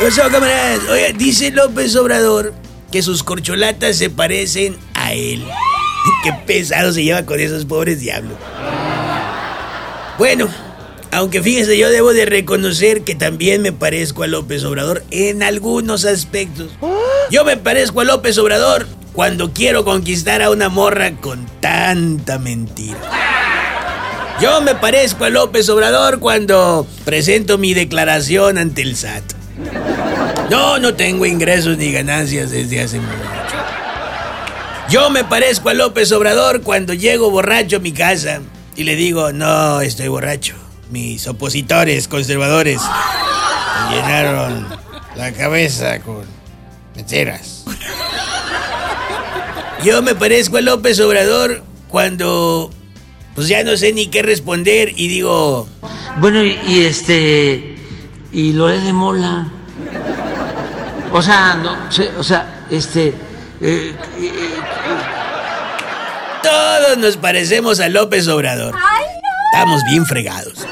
Oye, camaradas? Oiga, dice López Obrador que sus corcholatas se parecen a él. Qué pesado se lleva con esos pobres diablos. Bueno, aunque fíjese, yo debo de reconocer que también me parezco a López Obrador en algunos aspectos. Yo me parezco a López Obrador cuando quiero conquistar a una morra con tanta mentira. Yo me parezco a López Obrador cuando presento mi declaración ante el SAT. No, no tengo ingresos ni ganancias desde hace mucho. Yo me parezco a López Obrador cuando llego borracho a mi casa y le digo, no, estoy borracho. Mis opositores conservadores me llenaron la cabeza con mentiras. Yo me parezco a López Obrador cuando pues ya no sé ni qué responder y digo, Bueno, y este. Y Loré de Mola. O sea, no, o sea, este. eh, eh, todos nos parecemos a López Obrador. Estamos bien fregados.